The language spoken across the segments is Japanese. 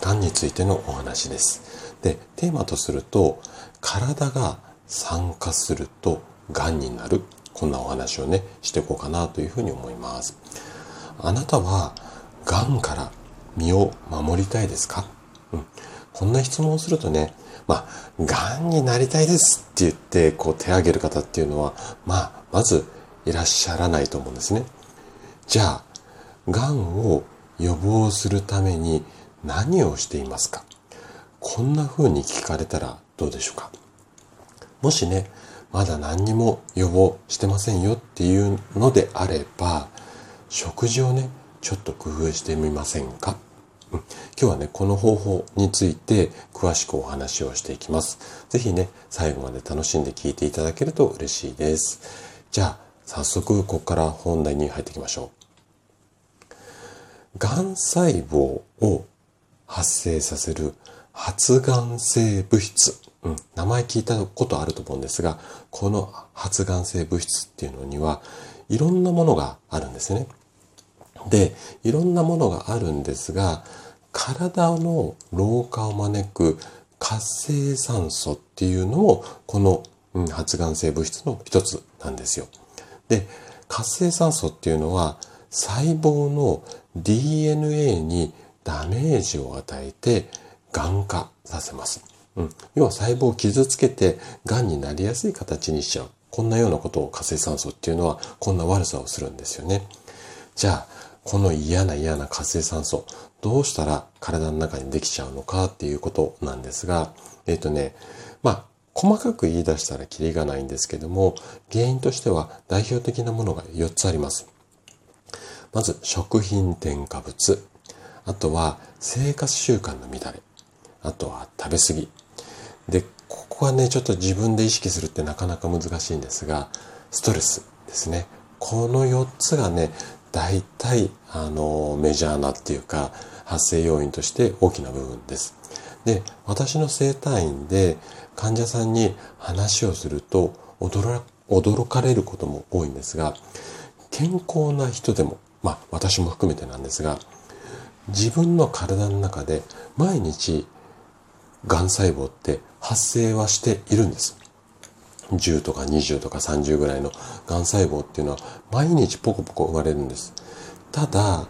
がんについてのお話です。でテーマとすると体が酸化するとがんになる。こんなお話をねしていこうかなというふうに思います。あなたはがんから身を守りたいですか、うん、こんな質問をするとねまあ、がんになりたいですって言って、こう手を挙げる方っていうのは、まあ、まずいらっしゃらないと思うんですね。じゃあ、がんを予防するために何をしていますか？こんな風に聞かれたらどうでしょうか？もしね、まだ何にも予防してませんよっていうのであれば、食事をね、ちょっと工夫してみませんか、うん、今日はね、この方法について詳しくお話をしていきます。ぜひね、最後まで楽しんで聞いていただけると嬉しいです。じゃあ、早速ここから本題に入っていきましょう。がん細胞を発生させる発がん性物質。うん、名前聞いたことあると思うんですが、この発がん性物質っていうのには、いろんなものがあるんですね。で、いろんなものがあるんですが、体の老化を招く活性酸素っていうのも、このうん発がん性物質の一つなんですよ。で、活性酸素っていうのは細胞の DNA にダメージを与えてがん化させます。うん、要は細胞を傷つけてがんになりやすい形にしちゃう。こんなようなことを活性酸素っていうのはこんな悪さをするんですよね。じゃあ、この嫌な嫌な活性酸素、どうしたら体の中にできちゃうのかっていうことなんですが、えっ、ー、とね、まあ、細かく言い出したらキリがないんですけども、原因としては代表的なものが4つあります。まず、食品添加物。あとは、生活習慣の乱れ。あとは、食べ過ぎ。で、ここはね、ちょっと自分で意識するってなかなか難しいんですが、ストレスですね。この4つがね、大体、あの、メジャーなっていうか、発生要因として大きな部分です。で、私の生体院で患者さんに話をすると驚驚かれることも多いんですが、健康な人でも、まあ私も含めてなんですが、自分の体の中で毎日がん細胞って発生はしているんです。10とか20とか30ぐらいのがん細胞っていうのは毎日ポコポコ生まれるんです。ただ、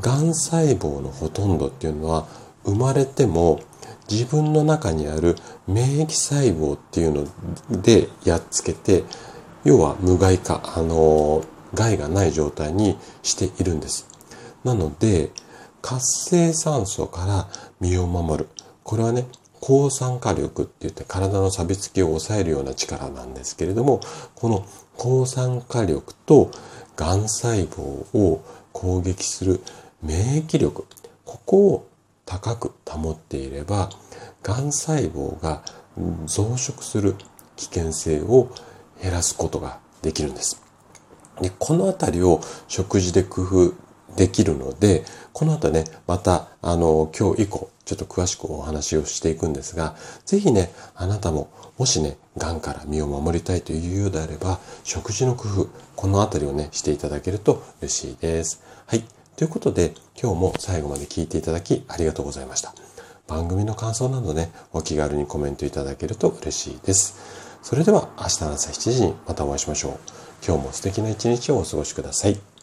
がん細胞のほとんどっていうのは生まれても自分の中にある免疫細胞っていうのでやっつけて、要は無害化、あの、害がない状態にしているんです。なので、活性酸素から身を守る。これはね、抗酸化力って言って体の錆びつきを抑えるような力なんですけれども、この抗酸化力とがん細胞を攻撃する免疫力、ここを高く保っていれば、がん細胞が増殖する危険性を減らすことができるんです。でこのあたりを食事で工夫できるので、この後ね、また、あの、今日以降、ちょっと詳しくお話をしていくんですが、ぜひね、あなたも、もしね、癌から身を守りたいというようであれば、食事の工夫、このあたりをね、していただけると嬉しいです。はい。ということで、今日も最後まで聞いていただきありがとうございました。番組の感想などね、お気軽にコメントいただけると嬉しいです。それでは明日の朝7時にまたお会いしましょう。今日も素敵な一日をお過ごしください。